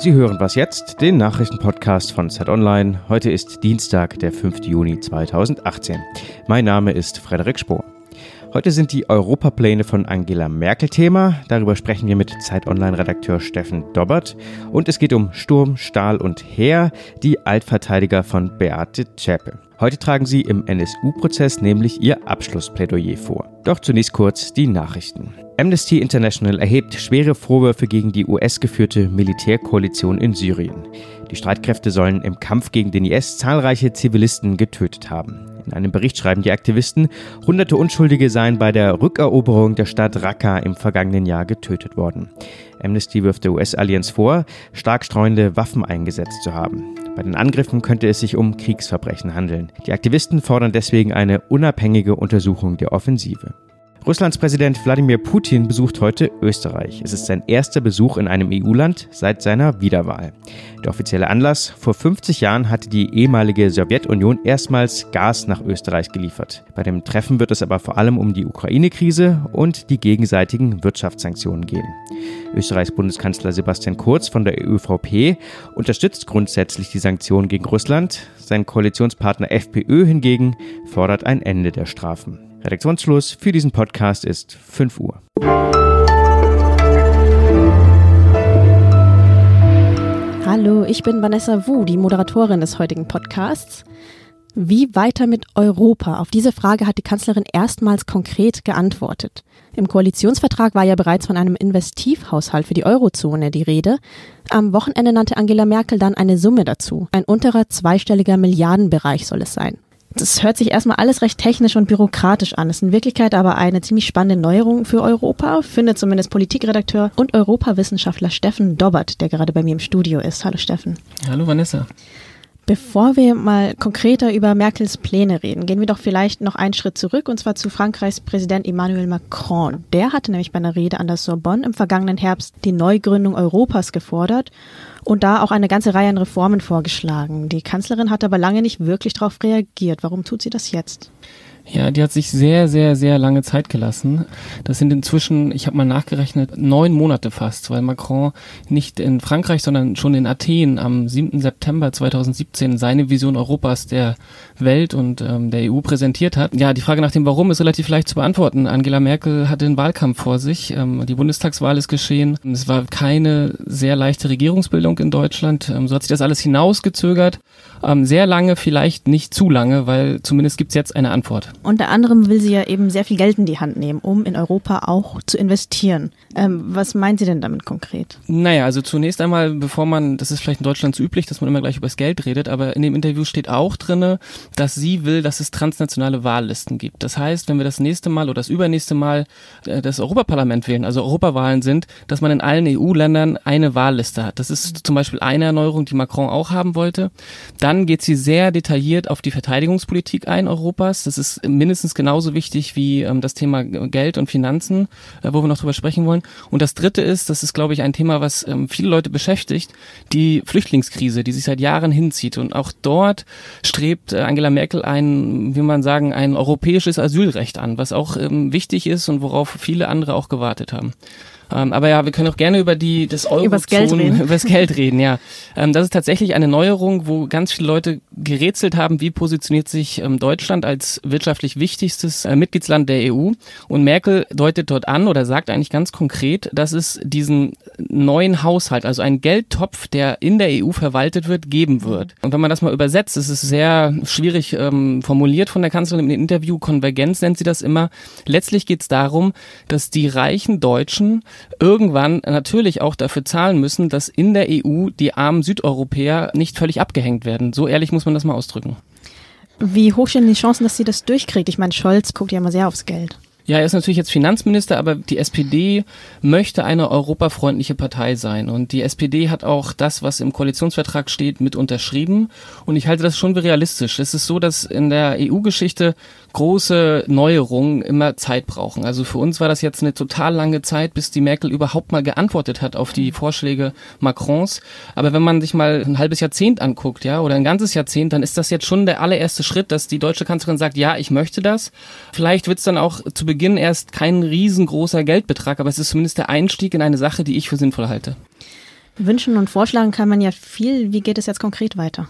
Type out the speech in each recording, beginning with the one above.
Sie hören was jetzt, den Nachrichtenpodcast von Zeit Online. Heute ist Dienstag, der 5. Juni 2018. Mein Name ist Frederik Spohr. Heute sind die Europapläne von Angela Merkel Thema. Darüber sprechen wir mit Zeit Online-Redakteur Steffen Dobbert. Und es geht um Sturm, Stahl und Heer, die Altverteidiger von Beate Zschäpe. Heute tragen sie im NSU-Prozess nämlich ihr Abschlussplädoyer vor. Doch zunächst kurz die Nachrichten. Amnesty International erhebt schwere Vorwürfe gegen die US-geführte Militärkoalition in Syrien. Die Streitkräfte sollen im Kampf gegen den IS zahlreiche Zivilisten getötet haben. In einem Bericht schreiben die Aktivisten, hunderte Unschuldige seien bei der Rückeroberung der Stadt Raqqa im vergangenen Jahr getötet worden. Amnesty wirft der US-Allianz vor, stark streuende Waffen eingesetzt zu haben. Bei den Angriffen könnte es sich um Kriegsverbrechen handeln. Die Aktivisten fordern deswegen eine unabhängige Untersuchung der Offensive. Russlands Präsident Wladimir Putin besucht heute Österreich. Es ist sein erster Besuch in einem EU-Land seit seiner Wiederwahl. Der offizielle Anlass, vor 50 Jahren hatte die ehemalige Sowjetunion erstmals Gas nach Österreich geliefert. Bei dem Treffen wird es aber vor allem um die Ukraine-Krise und die gegenseitigen Wirtschaftssanktionen gehen. Österreichs Bundeskanzler Sebastian Kurz von der ÖVP unterstützt grundsätzlich die Sanktionen gegen Russland. Sein Koalitionspartner FPÖ hingegen fordert ein Ende der Strafen. Redaktionsschluss für diesen Podcast ist 5 Uhr. Hallo, ich bin Vanessa Wu, die Moderatorin des heutigen Podcasts. Wie weiter mit Europa? Auf diese Frage hat die Kanzlerin erstmals konkret geantwortet. Im Koalitionsvertrag war ja bereits von einem Investivhaushalt für die Eurozone die Rede. Am Wochenende nannte Angela Merkel dann eine Summe dazu. Ein unterer zweistelliger Milliardenbereich soll es sein das hört sich erstmal alles recht technisch und bürokratisch an. Ist in Wirklichkeit aber eine ziemlich spannende Neuerung für Europa, findet zumindest Politikredakteur und Europawissenschaftler Steffen Dobbert, der gerade bei mir im Studio ist. Hallo Steffen. Hallo Vanessa. Bevor wir mal konkreter über Merkels Pläne reden, gehen wir doch vielleicht noch einen Schritt zurück und zwar zu Frankreichs Präsident Emmanuel Macron. Der hatte nämlich bei einer Rede an der Sorbonne im vergangenen Herbst die Neugründung Europas gefordert und da auch eine ganze Reihe an Reformen vorgeschlagen. Die Kanzlerin hat aber lange nicht wirklich darauf reagiert. Warum tut sie das jetzt? Ja, die hat sich sehr, sehr, sehr lange Zeit gelassen. Das sind inzwischen, ich habe mal nachgerechnet, neun Monate fast, weil Macron nicht in Frankreich, sondern schon in Athen am 7. September 2017 seine Vision Europas der Welt und ähm, der EU präsentiert hat. Ja, die Frage nach dem Warum ist relativ leicht zu beantworten. Angela Merkel hatte den Wahlkampf vor sich. Ähm, die Bundestagswahl ist geschehen. Es war keine sehr leichte Regierungsbildung in Deutschland. Ähm, so hat sich das alles hinausgezögert. Ähm, sehr lange, vielleicht nicht zu lange, weil zumindest gibt's jetzt eine Antwort. Unter anderem will sie ja eben sehr viel Geld in die Hand nehmen, um in Europa auch zu investieren. Ähm, was meint sie denn damit konkret? Naja, also zunächst einmal, bevor man, das ist vielleicht in Deutschland so üblich, dass man immer gleich über das Geld redet, aber in dem Interview steht auch drinne, dass sie will, dass es transnationale Wahllisten gibt. Das heißt, wenn wir das nächste Mal oder das übernächste Mal äh, das Europaparlament wählen, also Europawahlen sind, dass man in allen EU-Ländern eine Wahlliste hat. Das ist zum Beispiel eine Erneuerung, die Macron auch haben wollte. Dann geht sie sehr detailliert auf die Verteidigungspolitik ein Europas. Das ist mindestens genauso wichtig wie ähm, das Thema Geld und Finanzen, äh, wo wir noch drüber sprechen wollen. Und das Dritte ist, das ist, glaube ich, ein Thema, was ähm, viele Leute beschäftigt, die Flüchtlingskrise, die sich seit Jahren hinzieht. Und auch dort strebt äh, Angela Merkel ein, wie man sagen, ein europäisches Asylrecht an, was auch ähm, wichtig ist und worauf viele andere auch gewartet haben. Ähm, aber ja, wir können auch gerne über die das Euro über das Geld reden. Über das Geld reden, ja. Ähm, das ist tatsächlich eine Neuerung, wo ganz viele Leute gerätselt haben, wie positioniert sich ähm, Deutschland als wirtschaftlich wichtigstes äh, Mitgliedsland der EU. Und Merkel deutet dort an oder sagt eigentlich ganz konkret, dass es diesen neuen Haushalt, also einen Geldtopf, der in der EU verwaltet wird, geben wird. Und wenn man das mal übersetzt, ist es sehr schwierig ähm, formuliert von der Kanzlerin im Interview. Konvergenz nennt sie das immer. Letztlich geht es darum, dass die reichen Deutschen irgendwann natürlich auch dafür zahlen müssen, dass in der EU die armen Südeuropäer nicht völlig abgehängt werden. So ehrlich muss man das mal ausdrücken. Wie hoch stehen die Chancen, dass sie das durchkriegt? Ich meine, Scholz guckt ja immer sehr aufs Geld. Ja, er ist natürlich jetzt Finanzminister, aber die SPD möchte eine europafreundliche Partei sein. Und die SPD hat auch das, was im Koalitionsvertrag steht, mit unterschrieben. Und ich halte das schon für realistisch. Es ist so, dass in der EU-Geschichte große Neuerungen immer Zeit brauchen. Also für uns war das jetzt eine total lange Zeit, bis die Merkel überhaupt mal geantwortet hat auf die Vorschläge Macrons. Aber wenn man sich mal ein halbes Jahrzehnt anguckt, ja, oder ein ganzes Jahrzehnt, dann ist das jetzt schon der allererste Schritt, dass die deutsche Kanzlerin sagt, ja, ich möchte das. Vielleicht wird es dann auch zu Beginn erst kein riesengroßer Geldbetrag, aber es ist zumindest der Einstieg in eine Sache, die ich für sinnvoll halte. Wünschen und vorschlagen kann man ja viel. Wie geht es jetzt konkret weiter?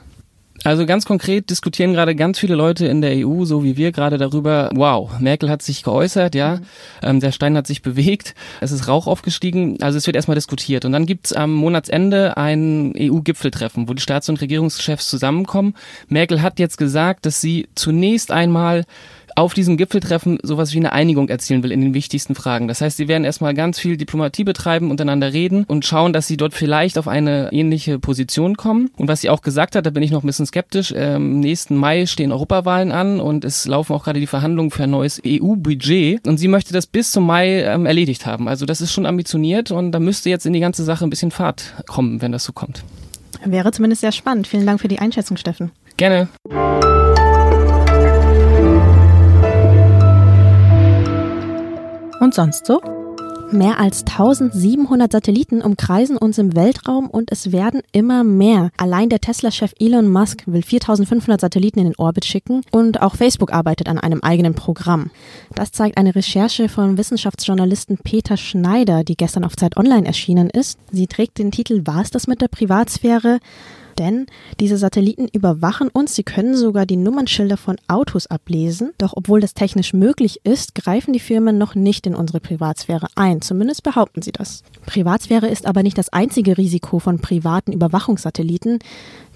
Also ganz konkret diskutieren gerade ganz viele Leute in der EU, so wie wir gerade darüber, wow, Merkel hat sich geäußert, ja, mhm. ähm, der Stein hat sich bewegt, es ist Rauch aufgestiegen, also es wird erstmal diskutiert. Und dann gibt's am Monatsende ein EU-Gipfeltreffen, wo die Staats- und Regierungschefs zusammenkommen. Merkel hat jetzt gesagt, dass sie zunächst einmal auf diesem Gipfeltreffen sowas wie eine Einigung erzielen will in den wichtigsten Fragen. Das heißt, sie werden erstmal ganz viel Diplomatie betreiben, untereinander reden und schauen, dass sie dort vielleicht auf eine ähnliche Position kommen. Und was sie auch gesagt hat, da bin ich noch ein bisschen skeptisch, ähm, nächsten Mai stehen Europawahlen an und es laufen auch gerade die Verhandlungen für ein neues EU-Budget. Und sie möchte das bis zum Mai ähm, erledigt haben. Also das ist schon ambitioniert und da müsste jetzt in die ganze Sache ein bisschen Fahrt kommen, wenn das so kommt. Wäre zumindest sehr spannend. Vielen Dank für die Einschätzung, Steffen. Gerne. Und sonst so? Mehr als 1700 Satelliten umkreisen uns im Weltraum und es werden immer mehr. Allein der Tesla-Chef Elon Musk will 4500 Satelliten in den Orbit schicken und auch Facebook arbeitet an einem eigenen Programm. Das zeigt eine Recherche von Wissenschaftsjournalisten Peter Schneider, die gestern auf Zeit Online erschienen ist. Sie trägt den Titel War es das mit der Privatsphäre? Denn diese Satelliten überwachen uns, sie können sogar die Nummernschilder von Autos ablesen. Doch obwohl das technisch möglich ist, greifen die Firmen noch nicht in unsere Privatsphäre ein. Zumindest behaupten sie das. Privatsphäre ist aber nicht das einzige Risiko von privaten Überwachungssatelliten.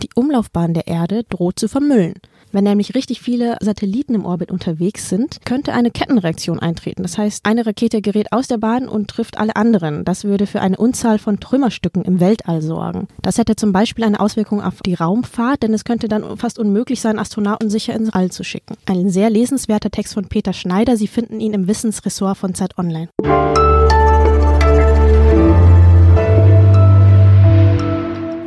Die Umlaufbahn der Erde droht zu vermüllen. Wenn nämlich richtig viele Satelliten im Orbit unterwegs sind, könnte eine Kettenreaktion eintreten. Das heißt, eine Rakete gerät aus der Bahn und trifft alle anderen. Das würde für eine Unzahl von Trümmerstücken im Weltall sorgen. Das hätte zum Beispiel eine Auswirkung auf die Raumfahrt, denn es könnte dann fast unmöglich sein, Astronauten sicher ins All zu schicken. Ein sehr lesenswerter Text von Peter Schneider. Sie finden ihn im Wissensressort von Zeit Online.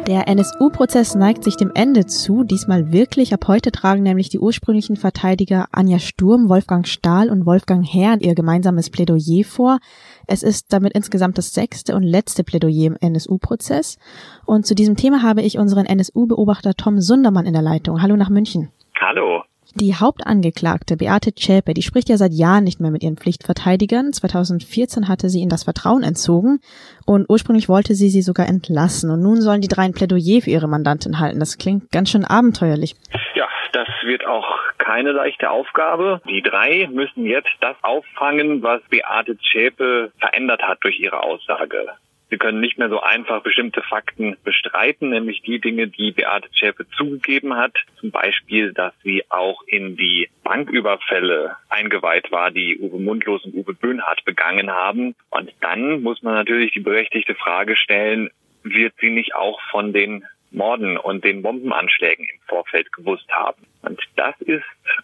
Der NSU-Prozess neigt sich dem Ende zu, diesmal wirklich. Ab heute tragen nämlich die ursprünglichen Verteidiger Anja Sturm, Wolfgang Stahl und Wolfgang Herrn ihr gemeinsames Plädoyer vor. Es ist damit insgesamt das sechste und letzte Plädoyer im NSU-Prozess. Und zu diesem Thema habe ich unseren NSU-Beobachter Tom Sundermann in der Leitung. Hallo nach München. Hallo. Die Hauptangeklagte Beate Zschäpe, die spricht ja seit Jahren nicht mehr mit ihren Pflichtverteidigern. 2014 hatte sie ihnen das Vertrauen entzogen und ursprünglich wollte sie sie sogar entlassen. Und nun sollen die drei ein Plädoyer für ihre Mandantin halten. Das klingt ganz schön abenteuerlich. Ja, das wird auch keine leichte Aufgabe. Die drei müssen jetzt das auffangen, was Beate Zschäpe verändert hat durch ihre Aussage. Sie können nicht mehr so einfach bestimmte Fakten bestreiten, nämlich die Dinge, die Beate Zschäpe zugegeben hat. Zum Beispiel, dass sie auch in die Banküberfälle eingeweiht war, die Uwe Mundlos und Uwe Böhnhardt begangen haben. Und dann muss man natürlich die berechtigte Frage stellen, wird sie nicht auch von den Morden und den Bombenanschlägen im Vorfeld gewusst haben. Und das ist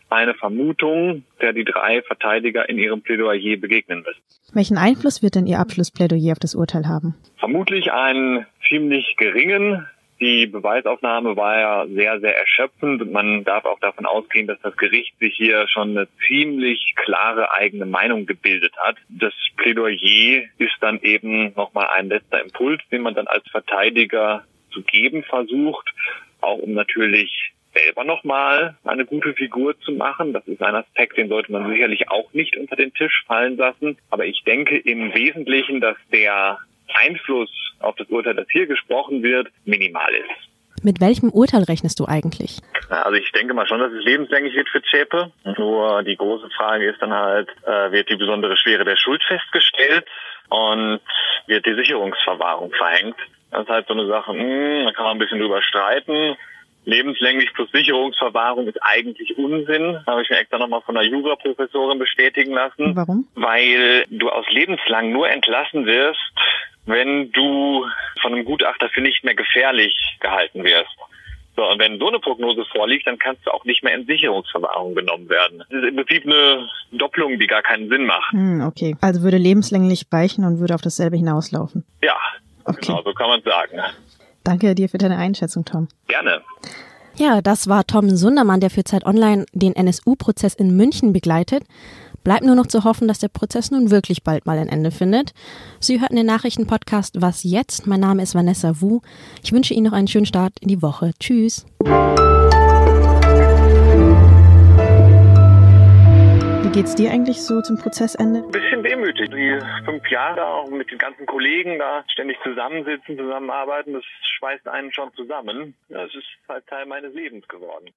eine Vermutung, der die drei Verteidiger in ihrem Plädoyer begegnen müssen. Welchen Einfluss wird denn Ihr Abschlussplädoyer auf das Urteil haben? Vermutlich einen ziemlich geringen. Die Beweisaufnahme war ja sehr, sehr erschöpfend und man darf auch davon ausgehen, dass das Gericht sich hier schon eine ziemlich klare eigene Meinung gebildet hat. Das Plädoyer ist dann eben nochmal ein letzter Impuls, den man dann als Verteidiger zu geben versucht, auch um natürlich selber nochmal eine gute Figur zu machen. Das ist ein Aspekt, den sollte man sicherlich auch nicht unter den Tisch fallen lassen. Aber ich denke im Wesentlichen, dass der Einfluss auf das Urteil, das hier gesprochen wird, minimal ist. Mit welchem Urteil rechnest du eigentlich? Also ich denke mal schon, dass es lebenslänglich wird für Zschäpe. Nur die große Frage ist dann halt, äh, wird die besondere Schwere der Schuld festgestellt und wird die Sicherungsverwahrung verhängt. Das ist halt so eine Sache, mh, hm, da kann man ein bisschen drüber streiten. Lebenslänglich plus Sicherungsverwahrung ist eigentlich Unsinn. Habe ich mir extra nochmal von einer Juraprofessorin bestätigen lassen. Warum? Weil du aus lebenslang nur entlassen wirst, wenn du von einem Gutachter für nicht mehr gefährlich gehalten wirst. So, und wenn so eine Prognose vorliegt, dann kannst du auch nicht mehr in Sicherungsverwahrung genommen werden. Das ist im Prinzip eine Doppelung, die gar keinen Sinn macht. Hm, okay. Also würde lebenslänglich weichen und würde auf dasselbe hinauslaufen. Okay. genau, so kann man sagen. Danke dir für deine Einschätzung, Tom. Gerne. Ja, das war Tom Sundermann, der für Zeit Online den NSU-Prozess in München begleitet. Bleibt nur noch zu hoffen, dass der Prozess nun wirklich bald mal ein Ende findet. Sie hörten den Nachrichtenpodcast Was jetzt? Mein Name ist Vanessa Wu. Ich wünsche Ihnen noch einen schönen Start in die Woche. Tschüss. Geht's dir eigentlich so zum Prozessende? Ein bisschen wehmütig. Die fünf Jahre auch mit den ganzen Kollegen da ständig zusammensitzen, zusammenarbeiten, das schweißt einen schon zusammen. Das ist halt Teil meines Lebens geworden.